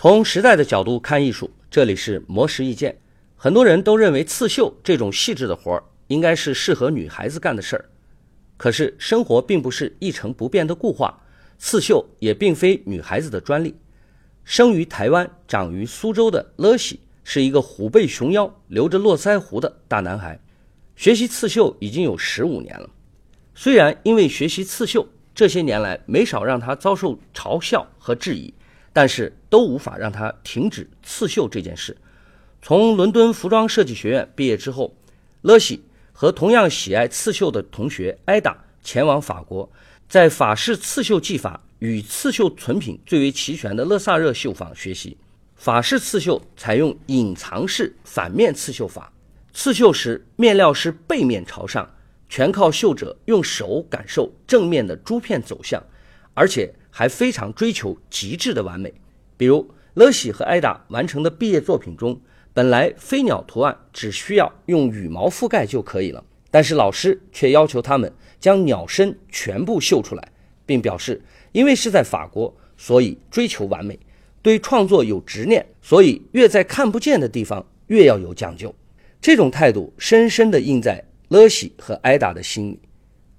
从时代的角度看艺术，这里是魔石意见。很多人都认为刺绣这种细致的活儿应该是适合女孩子干的事儿。可是生活并不是一成不变的固化，刺绣也并非女孩子的专利。生于台湾、长于苏州的乐喜是一个虎背熊腰、留着络腮胡的大男孩，学习刺绣已经有十五年了。虽然因为学习刺绣，这些年来没少让他遭受嘲笑和质疑。但是都无法让他停止刺绣这件事。从伦敦服装设计学院毕业之后，勒西和同样喜爱刺绣的同学艾达前往法国，在法式刺绣技法与刺绣存品最为齐全的勒萨热绣坊学习。法式刺绣采用隐藏式反面刺绣法，刺绣时面料是背面朝上，全靠绣者用手感受正面的珠片走向，而且。还非常追求极致的完美，比如乐喜和艾达完成的毕业作品中，本来飞鸟图案只需要用羽毛覆盖就可以了，但是老师却要求他们将鸟身全部绣出来，并表示因为是在法国，所以追求完美，对创作有执念，所以越在看不见的地方越要有讲究。这种态度深深地印在乐喜和艾达的心里。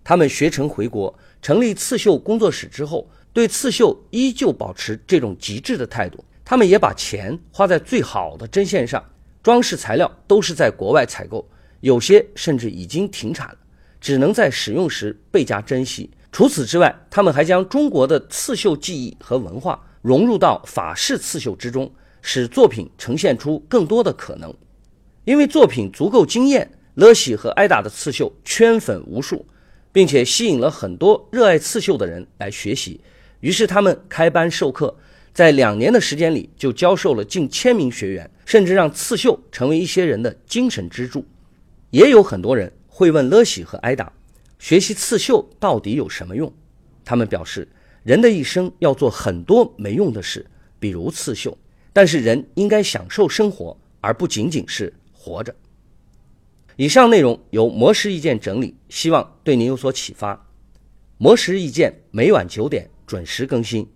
他们学成回国，成立刺绣工作室之后。对刺绣依旧保持这种极致的态度，他们也把钱花在最好的针线上，装饰材料都是在国外采购，有些甚至已经停产了，只能在使用时倍加珍惜。除此之外，他们还将中国的刺绣技艺和文化融入到法式刺绣之中，使作品呈现出更多的可能。因为作品足够惊艳，乐喜和艾达的刺绣圈粉无数，并且吸引了很多热爱刺绣的人来学习。于是他们开班授课，在两年的时间里就教授了近千名学员，甚至让刺绣成为一些人的精神支柱。也有很多人会问乐喜和艾达，学习刺绣到底有什么用？他们表示，人的一生要做很多没用的事，比如刺绣，但是人应该享受生活，而不仅仅是活着。以上内容由魔石意见整理，希望对您有所启发。魔石意见每晚九点。准时更新。